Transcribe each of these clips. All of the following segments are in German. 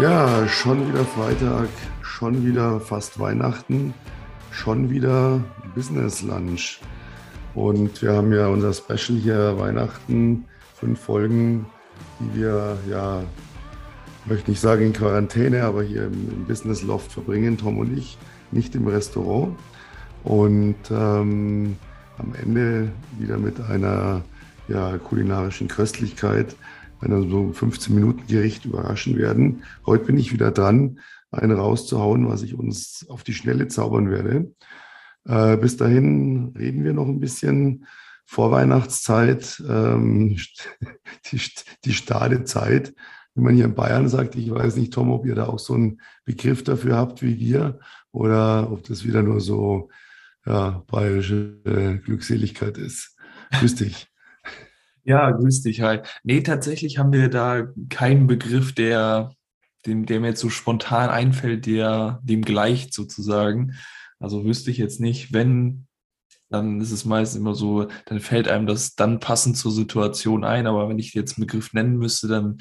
Ja, schon wieder Freitag, schon wieder fast Weihnachten, schon wieder Business Lunch. Und wir haben ja unser Special hier Weihnachten, fünf Folgen, die wir ja, möchte nicht sagen in Quarantäne, aber hier im, Business Loft verbringen, Tom und ich, nicht im Restaurant. Und ähm, am Ende wieder mit einer ja, kulinarischen Köstlichkeit, einer so 15 Minuten Gericht überraschen werden. Heute bin ich wieder dran, einen rauszuhauen, was ich uns auf die Schnelle zaubern werde. Äh, bis dahin reden wir noch ein bisschen. Vorweihnachtszeit, ähm, die, die Stadezeit, wie man hier in Bayern sagt. Ich weiß nicht, Tom, ob ihr da auch so einen Begriff dafür habt wie wir oder ob das wieder nur so ja, bayerische äh, Glückseligkeit ist. Grüß dich. Ja, grüß dich, hi. Nee, tatsächlich haben wir da keinen Begriff, der, dem, der mir jetzt so spontan einfällt, der dem gleicht sozusagen. Also wüsste ich jetzt nicht, wenn, dann ist es meist immer so, dann fällt einem das dann passend zur Situation ein. Aber wenn ich jetzt einen Begriff nennen müsste, dann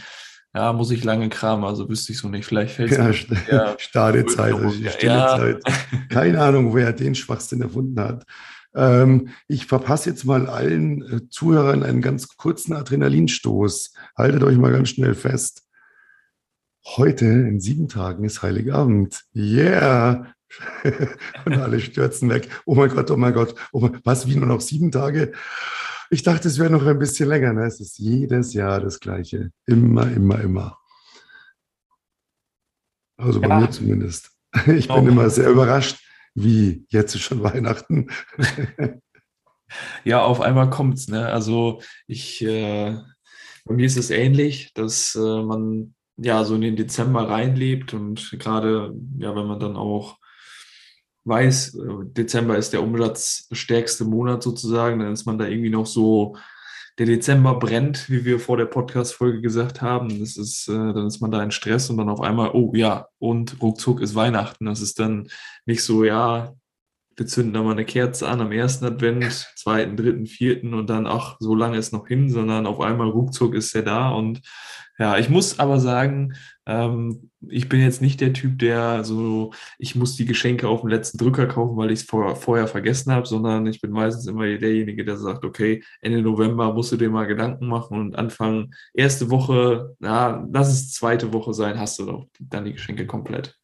ja, muss ich lange kramen, also wüsste ich so nicht. Vielleicht fällt es ja, ja, Stadezeit, also stille ja. Zeit. Keine Ahnung, wer den Schwachsinn erfunden hat. Ähm, ich verpasse jetzt mal allen äh, Zuhörern einen ganz kurzen Adrenalinstoß. Haltet euch mal ganz schnell fest. Heute in sieben Tagen ist Heiligabend. Yeah! Und alle stürzen weg. Oh mein Gott, oh mein Gott. Oh mein, was, wie nur noch sieben Tage? Ich dachte, es wäre noch ein bisschen länger. Ne? Es ist jedes Jahr das Gleiche. Immer, immer, immer. Also bei ja. mir zumindest. Ich bin oh. immer sehr überrascht, wie, jetzt ist schon Weihnachten? ja, auf einmal kommt's. Ne? Also ich, äh, bei mir ist es ähnlich, dass äh, man ja so in den Dezember reinlebt und gerade, ja, wenn man dann auch weiß, äh, Dezember ist der umsatzstärkste Monat sozusagen, dann ist man da irgendwie noch so der Dezember brennt, wie wir vor der Podcast-Folge gesagt haben. Das ist, äh, dann ist man da in Stress und dann auf einmal, oh ja, und ruckzuck ist Weihnachten. Das ist dann nicht so, ja, wir zünden da mal eine Kerze an am ersten Advent, zweiten, dritten, vierten und dann, ach, so lange ist noch hin, sondern auf einmal ruckzuck ist er da und ja, ich muss aber sagen, ähm, ich bin jetzt nicht der Typ, der so, ich muss die Geschenke auf dem letzten Drücker kaufen, weil ich es vor, vorher vergessen habe, sondern ich bin meistens immer derjenige, der sagt, okay, Ende November musst du dir mal Gedanken machen und anfangen, erste Woche, na, lass es zweite Woche sein, hast du doch dann die Geschenke komplett.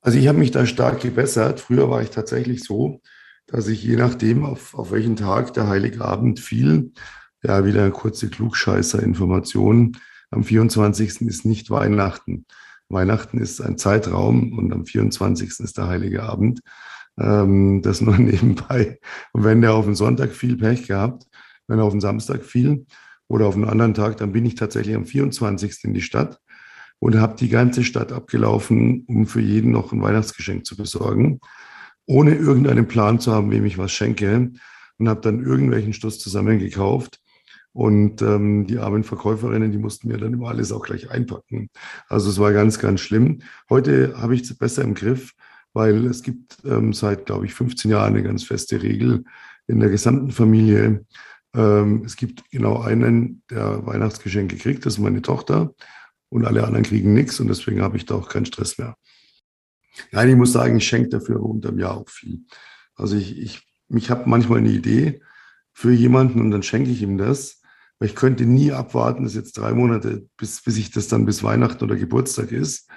Also ich habe mich da stark gebessert. Früher war ich tatsächlich so, dass ich je nachdem, auf, auf welchen Tag der Heilige Abend fiel, ja, wieder kurze Klugscheißer-Information, am 24. ist nicht Weihnachten. Weihnachten ist ein Zeitraum und am 24. ist der Heilige Abend. Ähm, das nur nebenbei. Und wenn der auf den Sonntag viel Pech gehabt, wenn er auf den Samstag fiel oder auf einen anderen Tag, dann bin ich tatsächlich am 24. in die Stadt und habe die ganze Stadt abgelaufen, um für jeden noch ein Weihnachtsgeschenk zu besorgen, ohne irgendeinen Plan zu haben, wem ich was schenke und habe dann irgendwelchen Stuss zusammengekauft und ähm, die armen Verkäuferinnen, die mussten mir dann immer alles auch gleich einpacken. Also es war ganz, ganz schlimm. Heute habe ich es besser im Griff, weil es gibt ähm, seit, glaube ich, 15 Jahren eine ganz feste Regel in der gesamten Familie. Ähm, es gibt genau einen, der Weihnachtsgeschenke kriegt, das ist meine Tochter. Und alle anderen kriegen nichts und deswegen habe ich da auch keinen Stress mehr. Nein, ich muss sagen, ich schenke dafür unterm Jahr auch viel. Also ich, ich, ich habe manchmal eine Idee für jemanden und dann schenke ich ihm das. Weil ich könnte nie abwarten, dass jetzt drei Monate, bis, bis ich das dann bis Weihnachten oder Geburtstag ist.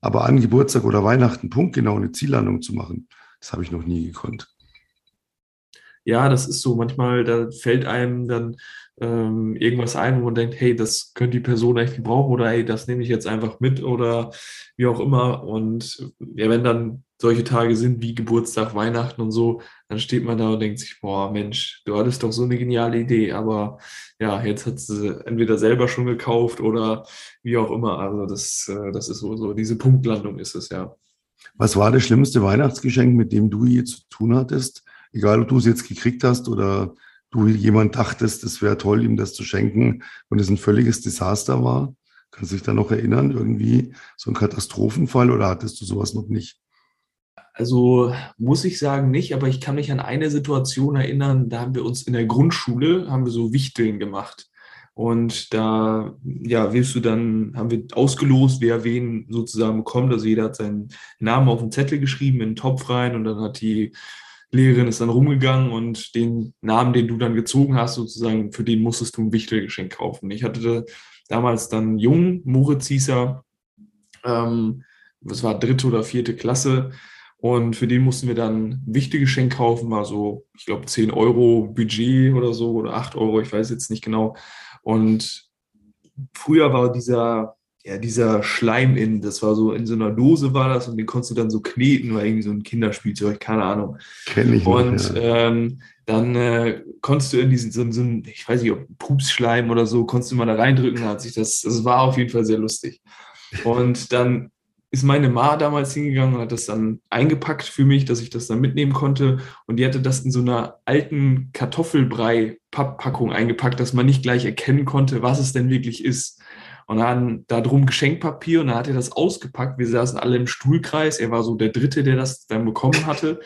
Aber an Geburtstag oder Weihnachten punktgenau eine Ziellandung zu machen, das habe ich noch nie gekonnt. Ja, das ist so. Manchmal, da fällt einem dann ähm, irgendwas ein, wo man denkt, hey, das könnte die Person echt gebrauchen oder hey, das nehme ich jetzt einfach mit oder wie auch immer. Und ja, wenn dann solche Tage sind wie Geburtstag, Weihnachten und so, dann steht man da und denkt sich, boah, Mensch, du hattest doch so eine geniale Idee, aber ja, jetzt hat sie entweder selber schon gekauft oder wie auch immer. Also das, äh, das ist so, so, diese Punktlandung ist es, ja. Was war das schlimmste Weihnachtsgeschenk, mit dem du je zu tun hattest? Egal, ob du es jetzt gekriegt hast oder du jemand dachtest, es wäre toll, ihm das zu schenken und es ein völliges Desaster war? Kannst du dich da noch erinnern, irgendwie so ein Katastrophenfall oder hattest du sowas noch nicht? Also muss ich sagen nicht, aber ich kann mich an eine Situation erinnern, da haben wir uns in der Grundschule, haben wir so Wichteln gemacht. Und da, ja, wirst du dann, haben wir ausgelost, wer wen sozusagen bekommt. Also jeder hat seinen Namen auf den Zettel geschrieben, in den Topf rein und dann hat die Lehrerin ist dann rumgegangen und den Namen, den du dann gezogen hast, sozusagen, für den musstest du ein Wichtelgeschenk kaufen. Ich hatte damals dann jung, Moritz hieß er, ähm, das war dritte oder vierte Klasse, und für den mussten wir dann ein Wichtelgeschenk kaufen, war so, ich glaube, 10 Euro Budget oder so oder 8 Euro, ich weiß jetzt nicht genau. Und früher war dieser, ja, dieser Schleim in, das war so in so einer Dose war das und den konntest du dann so kneten, war irgendwie so ein Kinderspielzeug, keine Ahnung. Kenn ich Und noch, ja. ähm, dann äh, konntest du in diesen, so, so ich weiß nicht, ob Pupsschleim oder so, konntest du mal da reindrücken, hat sich das, das war auf jeden Fall sehr lustig. Und dann ist meine Ma damals hingegangen und hat das dann eingepackt für mich, dass ich das dann mitnehmen konnte. Und die hatte das in so einer alten Kartoffelbrei-Papppackung eingepackt, dass man nicht gleich erkennen konnte, was es denn wirklich ist. Und dann da drum Geschenkpapier und dann hat er das ausgepackt. Wir saßen alle im Stuhlkreis. Er war so der Dritte, der das dann bekommen hatte.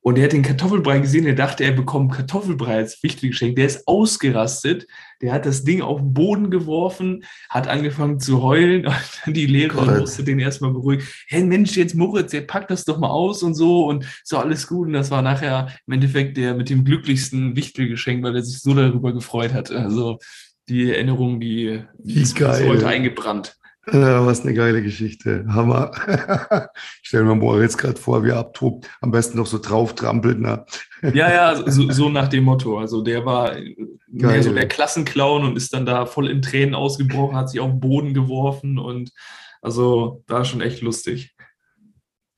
Und er hat den Kartoffelbrei gesehen, er dachte, er bekommt Kartoffelbrei als wichtiges Geschenk. Der ist ausgerastet, der hat das Ding auf den Boden geworfen, hat angefangen zu heulen und dann die Lehrerin Gott. musste den erstmal beruhigen. Hey Mensch, jetzt Moritz, jetzt pack das doch mal aus und so und so alles gut. Und das war nachher im Endeffekt der mit dem glücklichsten Wichtelgeschenk, weil er sich so darüber gefreut hat. Also die Erinnerung, die, die ist heute eingebrannt. Ja, was eine geile Geschichte. Hammer. ich stelle mir Moritz gerade vor, wie er abtobt. Am besten noch so drauf trampelt. Ne? Ja, ja, so, so, nach dem Motto. Also der war Geil. mehr so der Klassenclown und ist dann da voll in Tränen ausgebrochen, hat sich auf den Boden geworfen und also war schon echt lustig.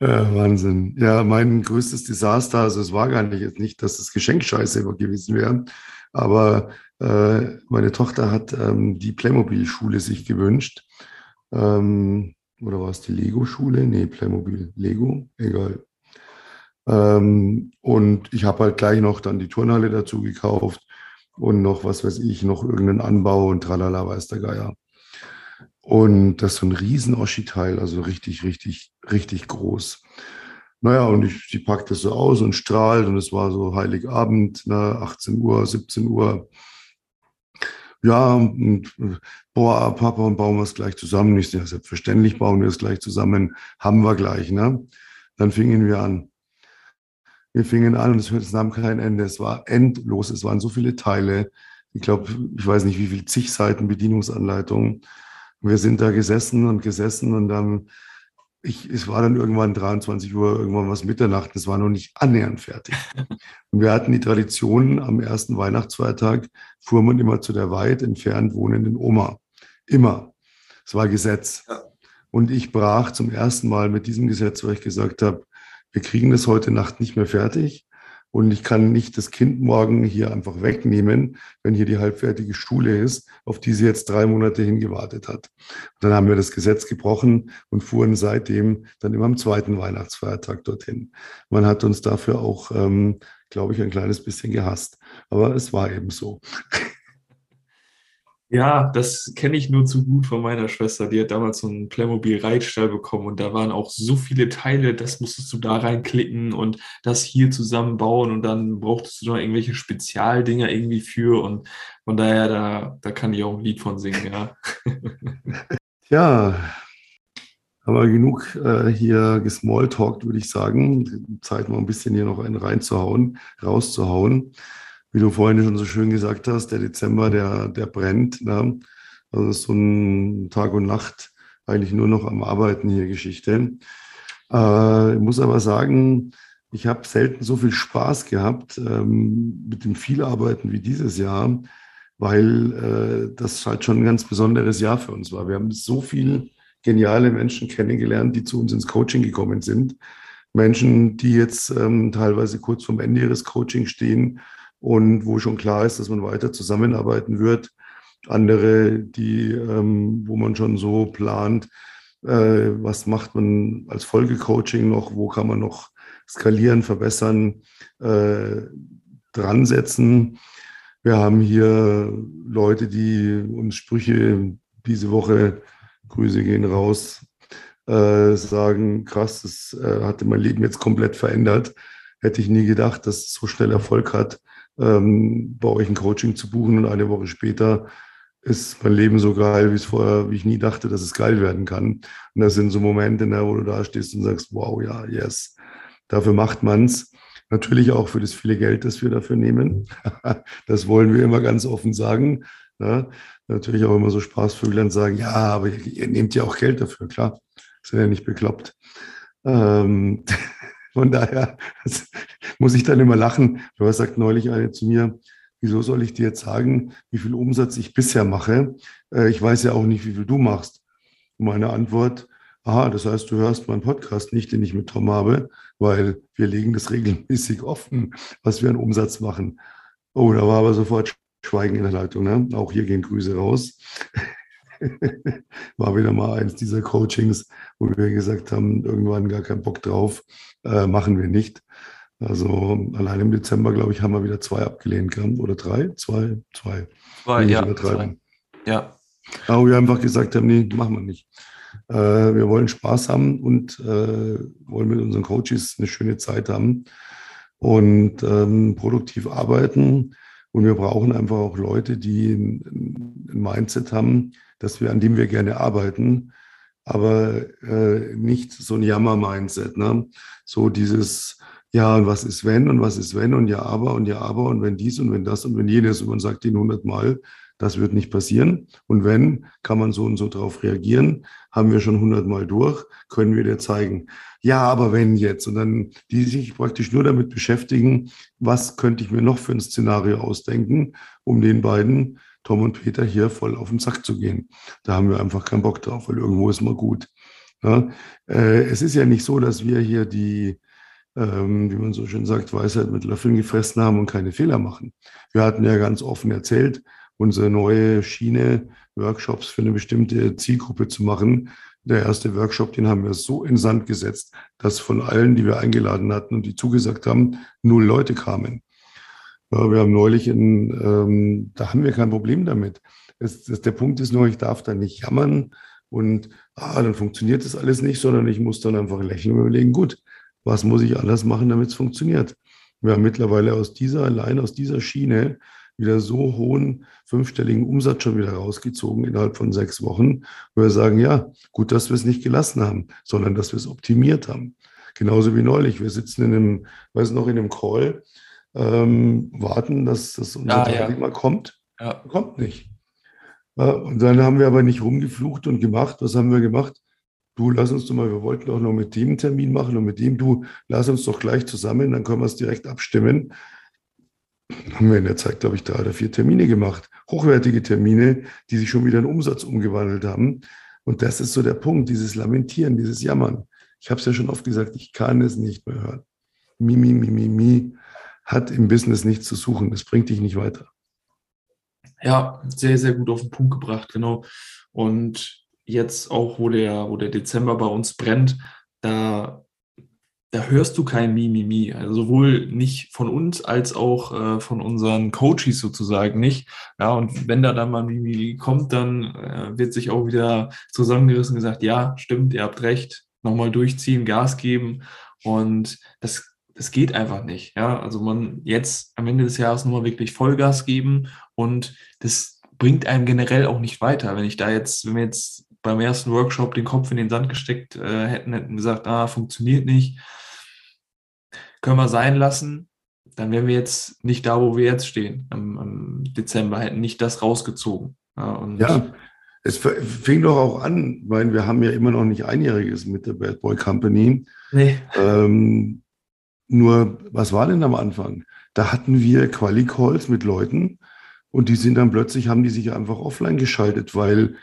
Ja, Wahnsinn. Ja, mein größtes Desaster, also es war gar nicht jetzt nicht, dass das Geschenk scheiße gewesen wäre, aber äh, meine Tochter hat ähm, die Playmobil-Schule sich gewünscht ähm, oder war es die Lego-Schule? Nee, Playmobil. Lego? Egal. Ähm, und ich habe halt gleich noch dann die Turnhalle dazu gekauft und noch, was weiß ich, noch irgendeinen Anbau und tralala, weiß der Geier. Und das ist so ein riesen Oschi-Teil, also richtig, richtig, richtig groß. Naja, und ich, sie packt das so aus und strahlt und es war so Heiligabend, ne, 18 Uhr, 17 Uhr ja, und, boah, Papa, und bauen wir es gleich zusammen. Ich ja, selbstverständlich bauen wir es gleich zusammen, haben wir gleich, ne? Dann fingen wir an. Wir fingen an und es nahm kein Ende. Es war endlos. Es waren so viele Teile. Ich glaube, ich weiß nicht, wie viel zig Seiten Bedienungsanleitung. Wir sind da gesessen und gesessen und dann ich, es war dann irgendwann 23 Uhr, irgendwann was Mitternacht, es war noch nicht annähernd fertig. Und wir hatten die Tradition, am ersten Weihnachtsfeiertag fuhr man immer zu der weit entfernt wohnenden Oma. Immer. Es war Gesetz. Und ich brach zum ersten Mal mit diesem Gesetz, weil ich gesagt habe, wir kriegen das heute Nacht nicht mehr fertig. Und ich kann nicht das Kind morgen hier einfach wegnehmen, wenn hier die halbfertige Schule ist, auf die sie jetzt drei Monate hingewartet hat. Und dann haben wir das Gesetz gebrochen und fuhren seitdem dann immer am zweiten Weihnachtsfeiertag dorthin. Man hat uns dafür auch, ähm, glaube ich, ein kleines bisschen gehasst. Aber es war eben so. Ja, das kenne ich nur zu gut von meiner Schwester. Die hat damals so einen Playmobil-Reitstall bekommen und da waren auch so viele Teile, das musstest du da reinklicken und das hier zusammenbauen und dann brauchtest du noch irgendwelche Spezialdinger irgendwie für und von daher, da, da kann ich auch ein Lied von singen, ja. Ja, haben genug äh, hier gesmalltalkt, würde ich sagen. Zeit mal ein bisschen hier noch einen reinzuhauen, rauszuhauen wie du vorhin schon so schön gesagt hast, der Dezember, der, der brennt. Ne? Also so ein Tag und Nacht eigentlich nur noch am Arbeiten hier Geschichte. Äh, ich muss aber sagen, ich habe selten so viel Spaß gehabt ähm, mit dem Vielarbeiten wie dieses Jahr, weil äh, das halt schon ein ganz besonderes Jahr für uns war. Wir haben so viele geniale Menschen kennengelernt, die zu uns ins Coaching gekommen sind. Menschen, die jetzt ähm, teilweise kurz vorm Ende ihres Coachings stehen und wo schon klar ist, dass man weiter zusammenarbeiten wird. Andere, die, ähm, wo man schon so plant, äh, was macht man als Folgecoaching noch, wo kann man noch skalieren, verbessern, äh, dran setzen. Wir haben hier Leute, die uns Sprüche diese Woche, Grüße gehen raus, äh, sagen, krass, das äh, hatte mein Leben jetzt komplett verändert. Hätte ich nie gedacht, dass es so schnell Erfolg hat ähm, bei euch ein Coaching zu buchen und eine Woche später ist mein Leben so geil, wie es vorher, wie ich nie dachte, dass es geil werden kann. Und das sind so Momente, ne, wo du da stehst und sagst, wow, ja, yes, dafür macht man's. Natürlich auch für das viele Geld, das wir dafür nehmen. das wollen wir immer ganz offen sagen. Ne. natürlich auch immer so Spaßvögeln sagen, ja, aber ihr, nehmt ja auch Geld dafür, klar. Sind ja nicht bekloppt. Ähm, von daher muss ich dann immer lachen. Du sagt neulich eine zu mir, wieso soll ich dir jetzt sagen, wie viel Umsatz ich bisher mache? Äh, ich weiß ja auch nicht, wie viel du machst. Und meine Antwort, aha, das heißt, du hörst meinen Podcast nicht, den ich mit Tom habe, weil wir legen das regelmäßig offen, was wir an Umsatz machen. Oh, da war aber sofort Schweigen in der Leitung. Ne? Auch hier gehen Grüße raus. war wieder mal eins dieser Coachings, wo wir gesagt haben, irgendwann gar keinen Bock drauf, äh, machen wir nicht. Also allein im Dezember, glaube ich, haben wir wieder zwei abgelehnt, oder drei? Zwei, zwei. Zwei, ja. Zwei. Ja. Aber wir einfach gesagt haben, nee, machen wir nicht. Äh, wir wollen Spaß haben und äh, wollen mit unseren Coaches eine schöne Zeit haben und ähm, produktiv arbeiten. Und wir brauchen einfach auch Leute, die ein, ein Mindset haben, dass wir, an dem wir gerne arbeiten, aber äh, nicht so ein Jammer-Mindset. Ne? So dieses, ja, und was ist wenn und was ist wenn und ja, aber und ja, aber und wenn dies und wenn das und wenn jenes und man sagt ihnen hundertmal, das wird nicht passieren. Und wenn, kann man so und so darauf reagieren. Haben wir schon hundertmal durch, können wir dir zeigen. Ja, aber wenn jetzt. Und dann die sich praktisch nur damit beschäftigen, was könnte ich mir noch für ein Szenario ausdenken, um den beiden, Tom und Peter, hier voll auf den Sack zu gehen. Da haben wir einfach keinen Bock drauf, weil irgendwo ist mal gut. Ja, äh, es ist ja nicht so, dass wir hier die, ähm, wie man so schön sagt, Weisheit mit Löffeln gefressen haben und keine Fehler machen. Wir hatten ja ganz offen erzählt, unsere neue Schiene, Workshops für eine bestimmte Zielgruppe zu machen. Der erste Workshop, den haben wir so in Sand gesetzt, dass von allen, die wir eingeladen hatten und die zugesagt haben, null Leute kamen. Ja, wir haben neulich, in, ähm, da haben wir kein Problem damit. Es, es, der Punkt ist nur, ich darf da nicht jammern und ah, dann funktioniert das alles nicht, sondern ich muss dann einfach lächeln und überlegen, gut, was muss ich alles machen, damit es funktioniert? Wir haben mittlerweile aus dieser, allein aus dieser Schiene wieder so hohen fünfstelligen Umsatz schon wieder rausgezogen innerhalb von sechs Wochen, wo wir sagen, ja, gut, dass wir es nicht gelassen haben, sondern dass wir es optimiert haben. Genauso wie neulich. Wir sitzen in einem, weiß noch, in einem Call, ähm, warten, dass, dass unser ah, Teilnehmer ja. kommt. Ja. Kommt nicht. Ja, und dann haben wir aber nicht rumgeflucht und gemacht. Was haben wir gemacht? Du, lass uns doch mal, wir wollten auch noch mit dem Termin machen und mit dem, du, lass uns doch gleich zusammen, dann können wir es direkt abstimmen haben wir in der Zeit, glaube ich, drei oder vier Termine gemacht. Hochwertige Termine, die sich schon wieder in Umsatz umgewandelt haben. Und das ist so der Punkt, dieses Lamentieren, dieses Jammern. Ich habe es ja schon oft gesagt, ich kann es nicht mehr hören. Mi, mi, mi, mi, mi hat im Business nichts zu suchen. Das bringt dich nicht weiter. Ja, sehr, sehr gut auf den Punkt gebracht, genau. Und jetzt auch, wo der, wo der Dezember bei uns brennt, da da hörst du kein Mimimi. Also sowohl nicht von uns als auch äh, von unseren Coaches sozusagen nicht. Ja, und wenn da dann mal Mimimi kommt, dann äh, wird sich auch wieder zusammengerissen und gesagt, ja, stimmt, ihr habt recht, nochmal durchziehen, Gas geben. Und das, das geht einfach nicht. Ja, also man jetzt am Ende des Jahres nochmal wirklich Vollgas geben und das bringt einem generell auch nicht weiter. Wenn ich da jetzt, wenn wir jetzt beim ersten Workshop den Kopf in den Sand gesteckt äh, hätten, hätten gesagt, ah, funktioniert nicht, können wir sein lassen, dann wären wir jetzt nicht da, wo wir jetzt stehen im, im Dezember, hätten nicht das rausgezogen. Ja, ja, es fing doch auch an, weil wir haben ja immer noch nicht einjähriges mit der Bad Boy Company. Nee. Ähm, nur, was war denn am Anfang? Da hatten wir Quali-Calls mit Leuten und die sind dann plötzlich, haben die sich einfach offline geschaltet, weil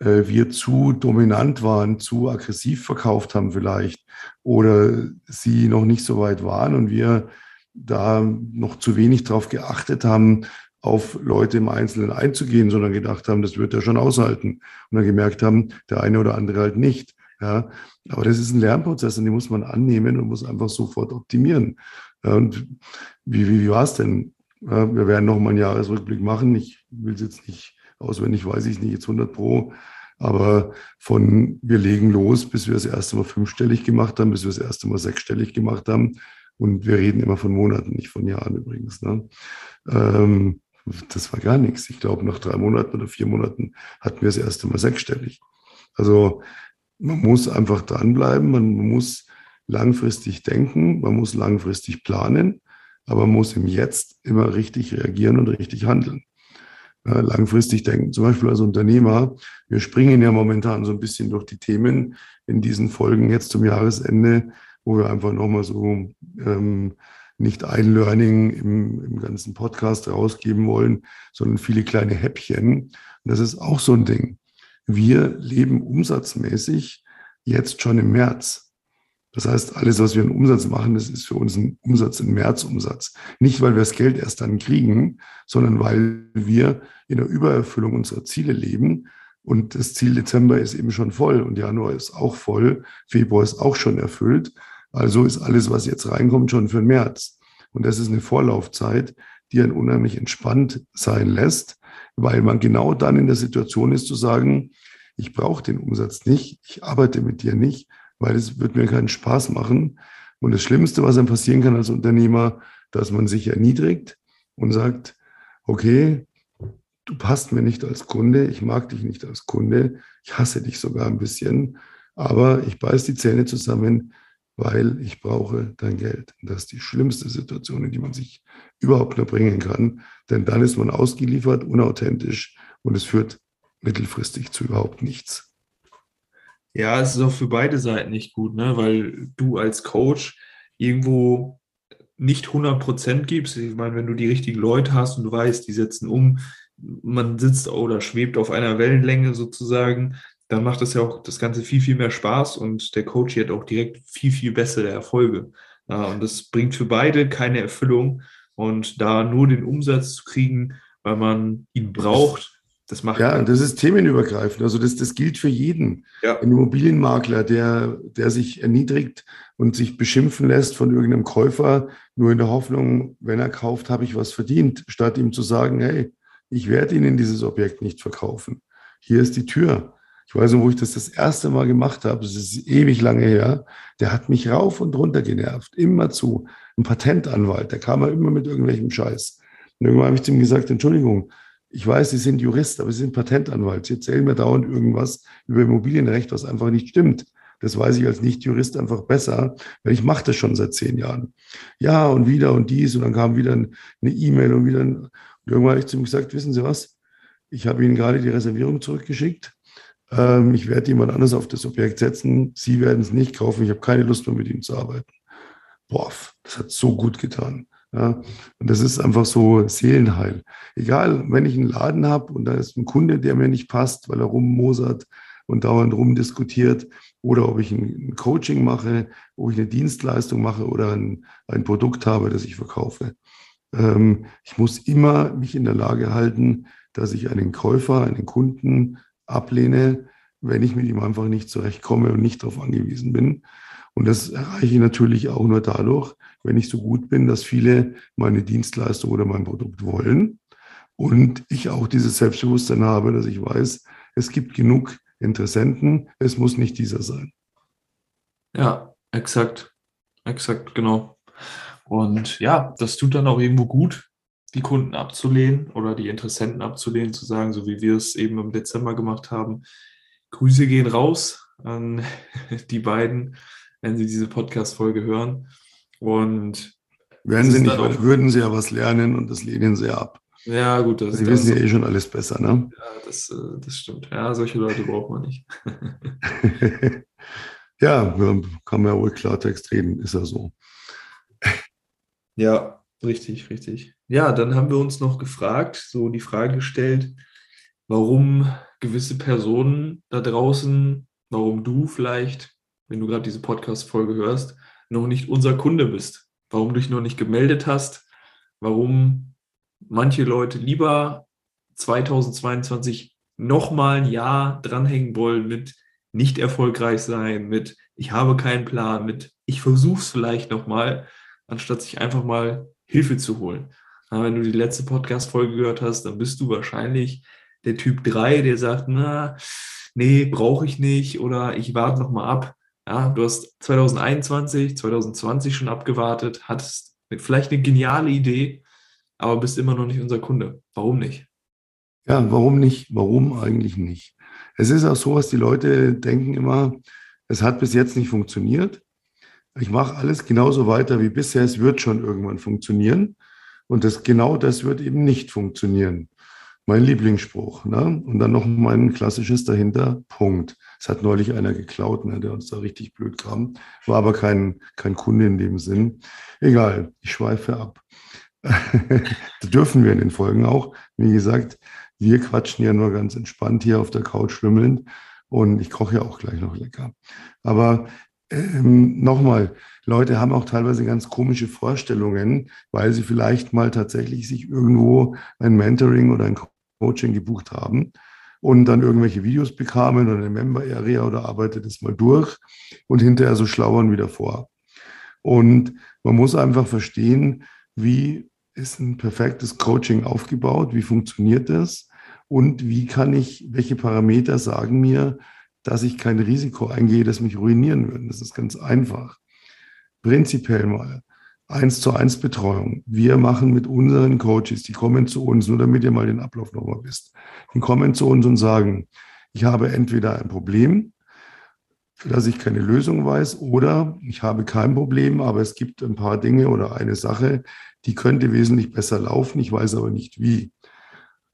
wir zu dominant waren, zu aggressiv verkauft haben vielleicht oder sie noch nicht so weit waren und wir da noch zu wenig darauf geachtet haben, auf Leute im Einzelnen einzugehen, sondern gedacht haben, das wird er schon aushalten. Und dann gemerkt haben, der eine oder andere halt nicht. Ja, aber das ist ein Lernprozess und den muss man annehmen und muss einfach sofort optimieren. Und wie, wie, wie war es denn? Wir werden noch mal einen Jahresrückblick machen. Ich will es jetzt nicht auswendig, weiß ich nicht, jetzt 100 Pro. Aber von wir legen los, bis wir das erste Mal fünfstellig gemacht haben, bis wir das erste Mal sechsstellig gemacht haben. Und wir reden immer von Monaten, nicht von Jahren übrigens. Ne? Ähm, das war gar nichts. Ich glaube, nach drei Monaten oder vier Monaten hatten wir das erste Mal sechsstellig. Also man muss einfach dranbleiben, man muss langfristig denken, man muss langfristig planen, aber man muss im Jetzt immer richtig reagieren und richtig handeln. Ja, langfristig denken, zum Beispiel als Unternehmer, wir springen ja momentan so ein bisschen durch die Themen in diesen Folgen jetzt zum Jahresende, wo wir einfach nochmal so ähm, nicht ein Learning im, im ganzen Podcast rausgeben wollen, sondern viele kleine Häppchen. Und das ist auch so ein Ding. Wir leben umsatzmäßig jetzt schon im März. Das heißt, alles, was wir in Umsatz machen, das ist für uns ein Umsatz, ein Märzumsatz. Nicht, weil wir das Geld erst dann kriegen, sondern weil wir in der Übererfüllung unserer Ziele leben. Und das Ziel Dezember ist eben schon voll und Januar ist auch voll, Februar ist auch schon erfüllt. Also ist alles, was jetzt reinkommt, schon für den März. Und das ist eine Vorlaufzeit, die einen unheimlich entspannt sein lässt, weil man genau dann in der Situation ist zu sagen, ich brauche den Umsatz nicht, ich arbeite mit dir nicht, weil es wird mir keinen Spaß machen. Und das Schlimmste, was einem passieren kann als Unternehmer, dass man sich erniedrigt und sagt, okay, du passt mir nicht als Kunde, ich mag dich nicht als Kunde, ich hasse dich sogar ein bisschen, aber ich beiß die Zähne zusammen, weil ich brauche dein Geld. Und das ist die schlimmste Situation, in die man sich überhaupt nur bringen kann, denn dann ist man ausgeliefert, unauthentisch und es führt mittelfristig zu überhaupt nichts. Ja, es ist auch für beide Seiten nicht gut, ne? weil du als Coach irgendwo nicht 100 Prozent gibst. Ich meine, wenn du die richtigen Leute hast und du weißt, die setzen um, man sitzt oder schwebt auf einer Wellenlänge sozusagen, dann macht das ja auch das Ganze viel, viel mehr Spaß und der Coach hat auch direkt viel, viel bessere Erfolge. Ja, und das bringt für beide keine Erfüllung. Und da nur den Umsatz zu kriegen, weil man ihn braucht, das macht. Ja, das ist themenübergreifend. Also das, das gilt für jeden. Ja. Ein Immobilienmakler, der, der sich erniedrigt und sich beschimpfen lässt von irgendeinem Käufer, nur in der Hoffnung, wenn er kauft, habe ich was verdient, statt ihm zu sagen, hey, ich werde Ihnen dieses Objekt nicht verkaufen. Hier ist die Tür. Ich weiß noch, wo ich das das erste Mal gemacht habe, das ist ewig lange her, der hat mich rauf und runter genervt, immer zu. Ein Patentanwalt, der kam mal immer mit irgendwelchem Scheiß. Und irgendwann habe ich zu ihm gesagt, Entschuldigung, ich weiß, Sie sind Jurist, aber Sie sind Patentanwalt. Sie erzählen mir dauernd irgendwas über Immobilienrecht, was einfach nicht stimmt. Das weiß ich als Nicht-Jurist einfach besser, weil ich mache das schon seit zehn Jahren. Ja, und wieder und dies und dann kam wieder eine E-Mail und wieder. Ein, und irgendwann habe ich zu ihm gesagt, wissen Sie was? Ich habe Ihnen gerade die Reservierung zurückgeschickt. Ähm, ich werde jemand anderes auf das Objekt setzen. Sie werden es nicht kaufen. Ich habe keine Lust mehr mit Ihnen zu arbeiten. Boah, das hat so gut getan. Ja, und das ist einfach so Seelenheil. Egal, wenn ich einen Laden habe und da ist ein Kunde, der mir nicht passt, weil er rummosert und dauernd rumdiskutiert, oder ob ich ein Coaching mache, ob ich eine Dienstleistung mache oder ein, ein Produkt habe, das ich verkaufe. Ähm, ich muss immer mich in der Lage halten, dass ich einen Käufer, einen Kunden ablehne, wenn ich mit ihm einfach nicht zurechtkomme und nicht darauf angewiesen bin. Und das erreiche ich natürlich auch nur dadurch, wenn ich so gut bin, dass viele meine Dienstleistung oder mein Produkt wollen. Und ich auch dieses Selbstbewusstsein habe, dass ich weiß, es gibt genug Interessenten, es muss nicht dieser sein. Ja, exakt. Exakt, genau. Und ja, das tut dann auch irgendwo gut, die Kunden abzulehnen oder die Interessenten abzulehnen, zu sagen, so wie wir es eben im Dezember gemacht haben. Grüße gehen raus an die beiden, wenn sie diese Podcast-Folge hören. Und werden sie nicht, weil würden sie ja was lernen und das lehnen sie ab. Ja, gut. Das, sie wissen ja eh schon alles besser, ne? Ja, das, äh, das stimmt. Ja, solche Leute braucht man nicht. ja, kann man ja wohl Klartext reden, ist ja so. Ja, richtig, richtig. Ja, dann haben wir uns noch gefragt, so die Frage gestellt, warum gewisse Personen da draußen, warum du vielleicht, wenn du gerade diese Podcast-Folge hörst, noch nicht unser Kunde bist, warum du dich noch nicht gemeldet hast, warum manche Leute lieber 2022 nochmal ein Jahr dranhängen wollen mit nicht erfolgreich sein, mit ich habe keinen Plan, mit ich versuche es vielleicht nochmal, anstatt sich einfach mal Hilfe zu holen. Aber wenn du die letzte Podcast-Folge gehört hast, dann bist du wahrscheinlich der Typ 3, der sagt, na, nee, brauche ich nicht oder ich warte nochmal ab. Ja, du hast 2021, 2020 schon abgewartet, hattest vielleicht eine geniale Idee, aber bist immer noch nicht unser Kunde. Warum nicht? Ja, warum nicht? Warum eigentlich nicht? Es ist auch so, dass die Leute denken immer, es hat bis jetzt nicht funktioniert. Ich mache alles genauso weiter wie bisher. Es wird schon irgendwann funktionieren. Und das, genau das wird eben nicht funktionieren. Mein Lieblingsspruch. Ne? Und dann noch mein klassisches dahinter, Punkt. Es hat neulich einer geklaut, ne, der uns da richtig blöd kam. War aber kein, kein Kunde in dem Sinn. Egal, ich schweife ab. das dürfen wir in den Folgen auch. Wie gesagt, wir quatschen ja nur ganz entspannt hier auf der Couch schwimmelnd und ich koche ja auch gleich noch lecker. Aber ähm, nochmal, Leute haben auch teilweise ganz komische Vorstellungen, weil sie vielleicht mal tatsächlich sich irgendwo ein Mentoring oder ein Coaching gebucht haben und dann irgendwelche Videos bekamen oder eine Member Area oder arbeitet es mal durch und hinterher so schlauern wieder vor. Und man muss einfach verstehen, wie ist ein perfektes Coaching aufgebaut? Wie funktioniert das? Und wie kann ich, welche Parameter sagen mir, dass ich kein Risiko eingehe, das mich ruinieren würde? Das ist ganz einfach. Prinzipiell mal eins zu eins Betreuung. Wir machen mit unseren Coaches, die kommen zu uns, nur damit ihr mal den Ablauf nochmal wisst. Die kommen zu uns und sagen, ich habe entweder ein Problem, für das ich keine Lösung weiß, oder ich habe kein Problem, aber es gibt ein paar Dinge oder eine Sache, die könnte wesentlich besser laufen, ich weiß aber nicht wie.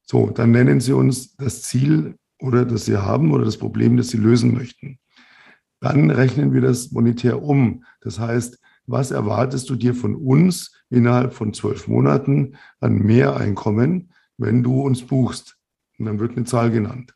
So, dann nennen Sie uns das Ziel oder das Sie haben oder das Problem, das Sie lösen möchten. Dann rechnen wir das monetär um. Das heißt, was erwartest du dir von uns innerhalb von zwölf Monaten an Mehreinkommen, wenn du uns buchst? Und dann wird eine Zahl genannt.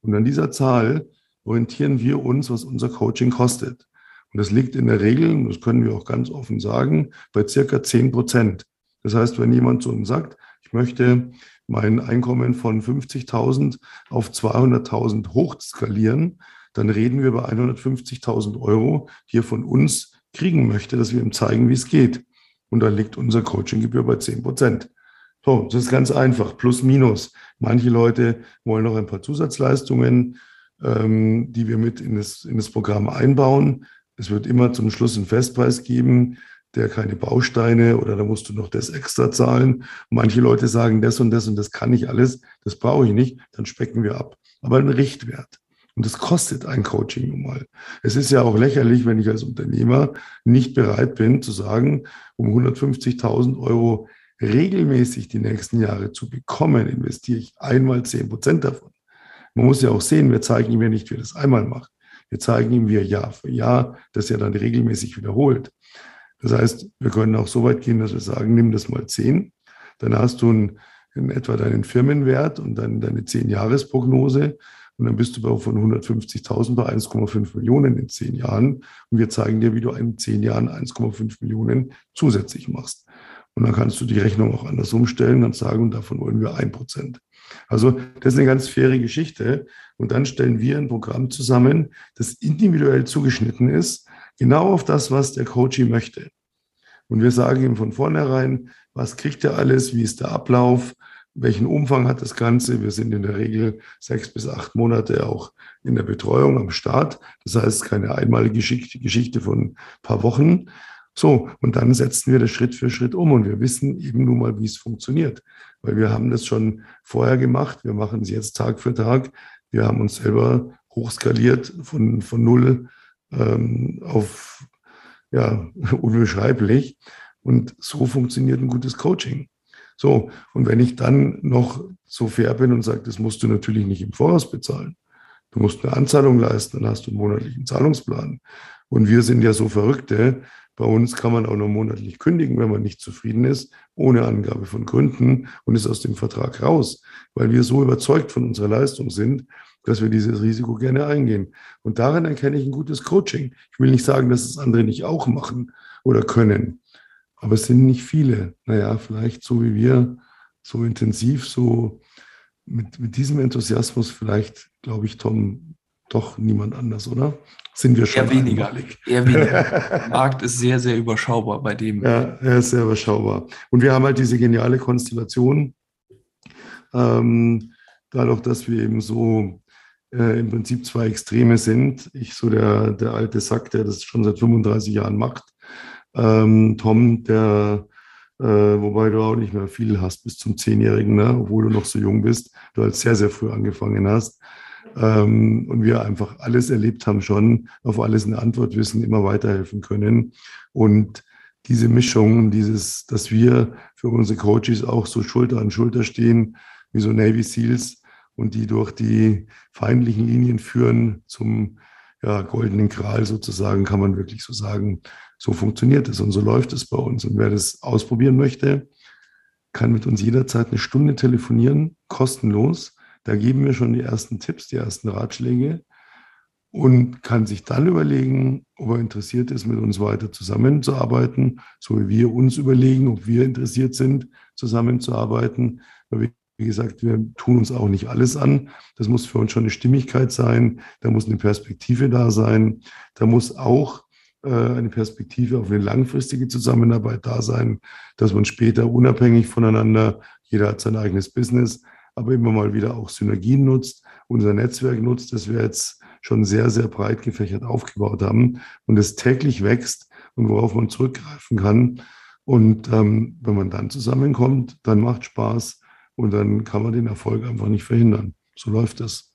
Und an dieser Zahl orientieren wir uns, was unser Coaching kostet. Und das liegt in der Regel, und das können wir auch ganz offen sagen, bei circa 10 Prozent. Das heißt, wenn jemand zu uns sagt, ich möchte mein Einkommen von 50.000 auf 200.000 hochskalieren, dann reden wir über 150.000 Euro, die er von uns kriegen möchte, dass wir ihm zeigen, wie es geht. Und dann liegt unser Coachinggebühr bei 10 Prozent. So, das ist ganz einfach, plus minus. Manche Leute wollen noch ein paar Zusatzleistungen, ähm, die wir mit in das, in das Programm einbauen. Es wird immer zum Schluss einen Festpreis geben, der keine Bausteine oder da musst du noch das extra zahlen. manche Leute sagen, das und das und das kann ich alles, das brauche ich nicht, dann specken wir ab. Aber ein Richtwert. Und das kostet ein Coaching nun mal. Es ist ja auch lächerlich, wenn ich als Unternehmer nicht bereit bin zu sagen, um 150.000 Euro regelmäßig die nächsten Jahre zu bekommen, investiere ich einmal 10 Prozent davon. Man muss ja auch sehen, wir zeigen ihm ja nicht, wie er das einmal macht. Wir zeigen ihm, wie er Jahr für Jahr das ja dann regelmäßig wiederholt. Das heißt, wir können auch so weit gehen, dass wir sagen, nimm das mal zehn. Dann hast du in, etwa deinen Firmenwert und dann deine zehn Jahresprognose. Und dann bist du bei von 150.000 bei 1,5 Millionen in zehn Jahren. Und wir zeigen dir, wie du in zehn Jahren 1,5 Millionen zusätzlich machst. Und dann kannst du die Rechnung auch anders umstellen und sagen, davon wollen wir ein Prozent. Also das ist eine ganz faire Geschichte. Und dann stellen wir ein Programm zusammen, das individuell zugeschnitten ist, genau auf das, was der Coach möchte. Und wir sagen ihm von vornherein, was kriegt er alles, wie ist der Ablauf, welchen Umfang hat das Ganze. Wir sind in der Regel sechs bis acht Monate auch in der Betreuung am Start. Das heißt, keine einmalige Geschichte von ein paar Wochen. So, und dann setzen wir das Schritt für Schritt um und wir wissen eben nun mal, wie es funktioniert weil wir haben das schon vorher gemacht. Wir machen es jetzt Tag für Tag. Wir haben uns selber hochskaliert von, von null ähm, auf ja, unbeschreiblich. Und so funktioniert ein gutes Coaching. So, und wenn ich dann noch so fair bin und sage, das musst du natürlich nicht im Voraus bezahlen. Du musst eine Anzahlung leisten, dann hast du einen monatlichen Zahlungsplan. Und wir sind ja so Verrückte, bei uns kann man auch noch monatlich kündigen, wenn man nicht zufrieden ist, ohne Angabe von Gründen und ist aus dem Vertrag raus, weil wir so überzeugt von unserer Leistung sind, dass wir dieses Risiko gerne eingehen. Und darin erkenne ich ein gutes Coaching. Ich will nicht sagen, dass es andere nicht auch machen oder können, aber es sind nicht viele. Naja, vielleicht so wie wir, so intensiv, so mit, mit diesem Enthusiasmus, vielleicht, glaube ich, Tom, doch niemand anders, oder? Sind wir schon eher weniger. Einmalig. Eher weniger. Der Markt ist sehr, sehr überschaubar bei dem. Ja, er ist sehr überschaubar. Und wir haben halt diese geniale Konstellation, ähm, dadurch, dass wir eben so äh, im Prinzip zwei Extreme sind. Ich so der, der alte Sack, der das schon seit 35 Jahren macht. Ähm, Tom, der äh, wobei du auch nicht mehr viel hast bis zum Zehnjährigen, ne? obwohl du noch so jung bist, du halt sehr, sehr früh angefangen hast. Ähm, und wir einfach alles erlebt haben schon, auf alles eine Antwort wissen, immer weiterhelfen können. Und diese Mischung, dieses, dass wir für unsere Coaches auch so Schulter an Schulter stehen, wie so Navy SEALs und die durch die feindlichen Linien führen zum ja, goldenen Kral sozusagen, kann man wirklich so sagen. So funktioniert es und so läuft es bei uns. Und wer das ausprobieren möchte, kann mit uns jederzeit eine Stunde telefonieren, kostenlos. Da geben wir schon die ersten Tipps, die ersten Ratschläge und kann sich dann überlegen, ob er interessiert ist, mit uns weiter zusammenzuarbeiten, so wie wir uns überlegen, ob wir interessiert sind, zusammenzuarbeiten. Weil wie gesagt, wir tun uns auch nicht alles an. Das muss für uns schon eine Stimmigkeit sein, da muss eine Perspektive da sein, da muss auch eine Perspektive auf eine langfristige Zusammenarbeit da sein, dass man später unabhängig voneinander, jeder hat sein eigenes Business, aber immer mal wieder auch Synergien nutzt, unser Netzwerk nutzt, das wir jetzt schon sehr, sehr breit gefächert aufgebaut haben und es täglich wächst und worauf man zurückgreifen kann. Und ähm, wenn man dann zusammenkommt, dann macht Spaß und dann kann man den Erfolg einfach nicht verhindern. So läuft es.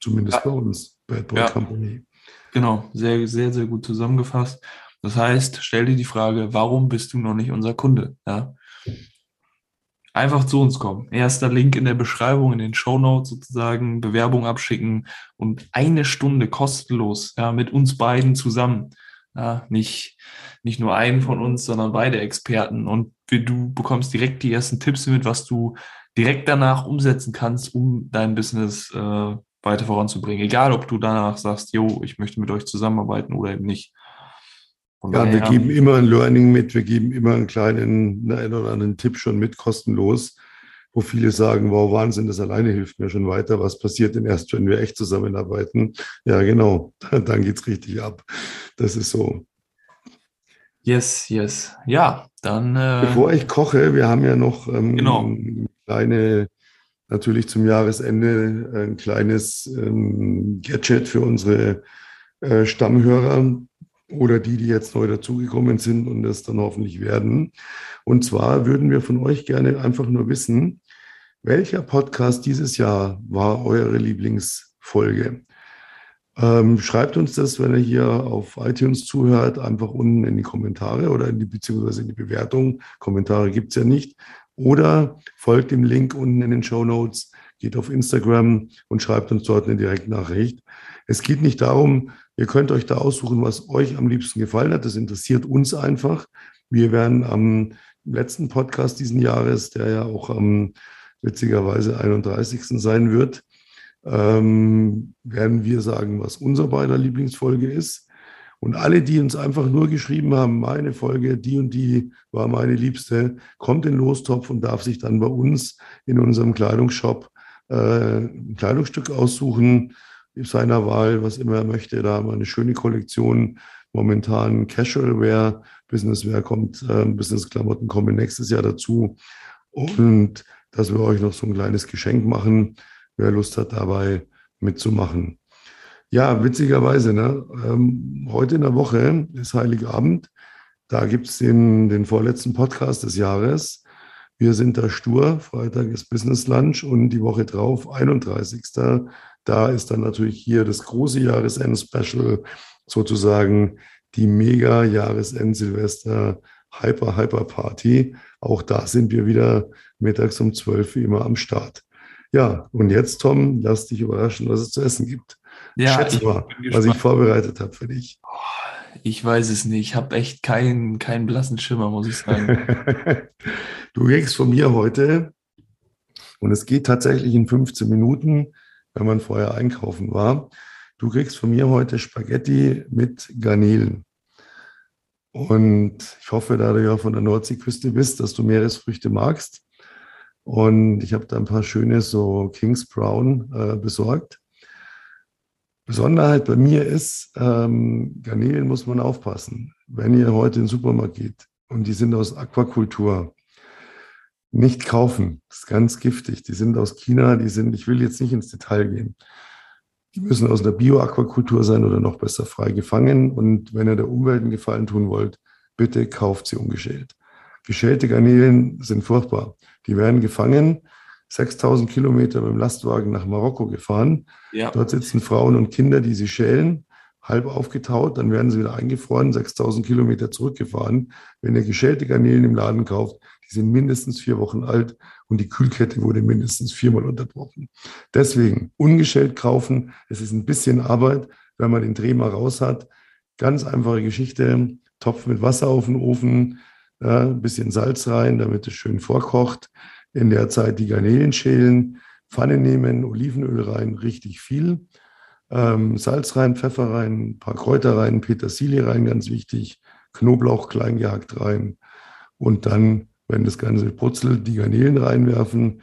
Zumindest ja. bei uns, Bad Boy ja. Company. Genau, sehr, sehr, sehr gut zusammengefasst. Das heißt, stell dir die Frage, warum bist du noch nicht unser Kunde? Ja? einfach zu uns kommen. Erster Link in der Beschreibung, in den Show Notes sozusagen, Bewerbung abschicken und eine Stunde kostenlos ja, mit uns beiden zusammen. Ja, nicht, nicht nur einen von uns, sondern beide Experten. Und du bekommst direkt die ersten Tipps mit, was du direkt danach umsetzen kannst, um dein Business äh, weiter voranzubringen. Egal, ob du danach sagst, jo, ich möchte mit euch zusammenarbeiten oder eben nicht. Von ja, wir geben immer ein Learning mit, wir geben immer einen kleinen, einen oder anderen Tipp schon mit, kostenlos, wo viele sagen, wow, Wahnsinn, das alleine hilft mir schon weiter. Was passiert denn erst, wenn wir echt zusammenarbeiten? Ja, genau, dann geht es richtig ab. Das ist so. Yes, yes. Ja, dann. Äh, Bevor ich koche, wir haben ja noch ähm, genau. kleine, natürlich zum Jahresende ein kleines ähm, Gadget für unsere äh, Stammhörer oder die, die jetzt neu dazugekommen sind und das dann hoffentlich werden. Und zwar würden wir von euch gerne einfach nur wissen, welcher Podcast dieses Jahr war eure Lieblingsfolge? Ähm, schreibt uns das, wenn ihr hier auf iTunes zuhört, einfach unten in die Kommentare oder in die, beziehungsweise in die Bewertung. Kommentare gibt es ja nicht. Oder folgt dem Link unten in den Show Notes, geht auf Instagram und schreibt uns dort eine Direktnachricht. Es geht nicht darum, Ihr könnt euch da aussuchen, was euch am liebsten gefallen hat. Das interessiert uns einfach. Wir werden am letzten Podcast diesen Jahres, der ja auch am witzigerweise 31. sein wird, ähm, werden wir sagen, was unser beider Lieblingsfolge ist. Und alle, die uns einfach nur geschrieben haben, meine Folge, die und die war meine Liebste, kommt in den Lostopf und darf sich dann bei uns in unserem Kleidungsshop äh, ein Kleidungsstück aussuchen, seiner Wahl, was immer er möchte. Da haben wir eine schöne Kollektion. Momentan Casual Wear, Business Wear kommt, äh, Business Klamotten kommen nächstes Jahr dazu. Und dass wir euch noch so ein kleines Geschenk machen, wer Lust hat, dabei mitzumachen. Ja, witzigerweise, ne? Ähm, heute in der Woche ist Heiligabend. Da gibt es den, den vorletzten Podcast des Jahres. Wir sind da stur. Freitag ist Business Lunch und die Woche drauf, 31. Da ist dann natürlich hier das große Jahresend-Special, sozusagen die Mega-Jahresend-Silvester Hyper Hyper Party. Auch da sind wir wieder mittags um 12 Uhr immer am Start. Ja, und jetzt, Tom, lass dich überraschen, was es zu essen gibt. Ja, Schätze mal, was ich vorbereitet habe für dich. Oh, ich weiß es nicht. Ich habe echt keinen, keinen blassen Schimmer, muss ich sagen. du kriegst von mir heute, und es geht tatsächlich in 15 Minuten, wenn man vorher einkaufen war. Du kriegst von mir heute Spaghetti mit Garnelen. Und ich hoffe, da du ja von der Nordseeküste bist, dass du Meeresfrüchte magst. Und ich habe da ein paar schöne so Kings Brown äh, besorgt. Besonderheit bei mir ist, ähm, Garnelen muss man aufpassen. Wenn ihr heute in den Supermarkt geht und die sind aus Aquakultur, nicht kaufen. Das ist ganz giftig. Die sind aus China, die sind, ich will jetzt nicht ins Detail gehen. Die müssen aus einer Bio-Aquakultur sein oder noch besser frei gefangen. Und wenn ihr der Umwelt einen Gefallen tun wollt, bitte kauft sie ungeschält. Geschälte Garnelen sind furchtbar. Die werden gefangen, 6000 Kilometer mit dem Lastwagen nach Marokko gefahren. Ja. Dort sitzen Frauen und Kinder, die sie schälen, halb aufgetaut, dann werden sie wieder eingefroren, 6000 Kilometer zurückgefahren. Wenn ihr geschälte Garnelen im Laden kauft, die sind mindestens vier Wochen alt und die Kühlkette wurde mindestens viermal unterbrochen. Deswegen ungeschält kaufen. Es ist ein bisschen Arbeit, wenn man den Dreh mal raus hat. Ganz einfache Geschichte. Topf mit Wasser auf den Ofen, ja, ein bisschen Salz rein, damit es schön vorkocht. In der Zeit die Garnelen schälen, Pfanne nehmen, Olivenöl rein, richtig viel. Ähm, Salz rein, Pfeffer rein, ein paar Kräuter rein, Petersilie rein, ganz wichtig, Knoblauch klein gehackt rein und dann, wenn das Ganze brutzelt, die Garnelen reinwerfen.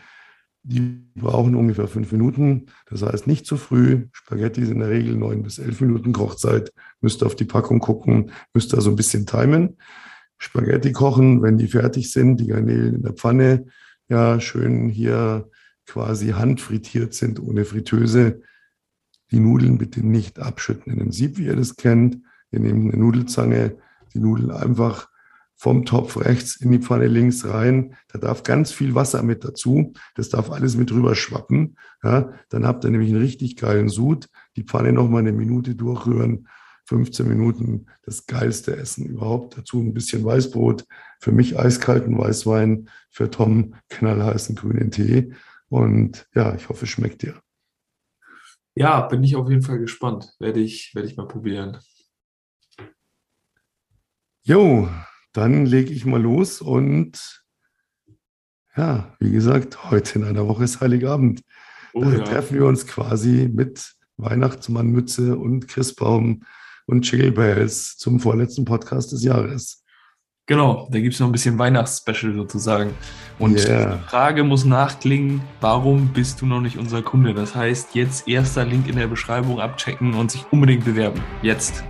Die brauchen ungefähr fünf Minuten. Das heißt nicht zu früh. Spaghetti sind in der Regel neun bis elf Minuten Kochzeit. Müsst auf die Packung gucken, müsst da so ein bisschen timen. Spaghetti kochen, wenn die fertig sind, die Garnelen in der Pfanne, ja, schön hier quasi handfrittiert sind ohne Fritteuse. Die Nudeln bitte nicht abschütten in den Sieb, wie ihr das kennt. Ihr nehmt eine Nudelzange, die Nudeln einfach vom Topf rechts in die Pfanne links rein. Da darf ganz viel Wasser mit dazu. Das darf alles mit rüber schwappen. Ja, dann habt ihr nämlich einen richtig geilen Sud. Die Pfanne nochmal eine Minute durchrühren 15 Minuten das geilste Essen überhaupt. Dazu ein bisschen Weißbrot, für mich eiskalten Weißwein, für Tom knallheißen grünen Tee. Und ja, ich hoffe, es schmeckt dir. Ja, bin ich auf jeden Fall gespannt. Werde ich, werde ich mal probieren. Jo, dann lege ich mal los und ja, wie gesagt, heute in einer Woche ist Heiligabend. Oh, da ja. treffen wir uns quasi mit Weihnachtsmannmütze und Christbaum und Jingle Bells zum vorletzten Podcast des Jahres. Genau, da gibt es noch ein bisschen Weihnachtsspecial sozusagen. Und yeah. die Frage muss nachklingen, warum bist du noch nicht unser Kunde? Das heißt, jetzt erster Link in der Beschreibung abchecken und sich unbedingt bewerben. Jetzt.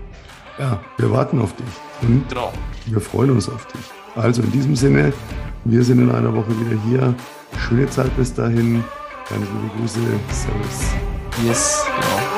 Ja, wir warten auf dich. Und genau. wir freuen uns auf dich. Also in diesem Sinne, wir sind in einer Woche wieder hier. Schöne Zeit bis dahin. Ganz liebe Grüße. Servus. Yes, genau.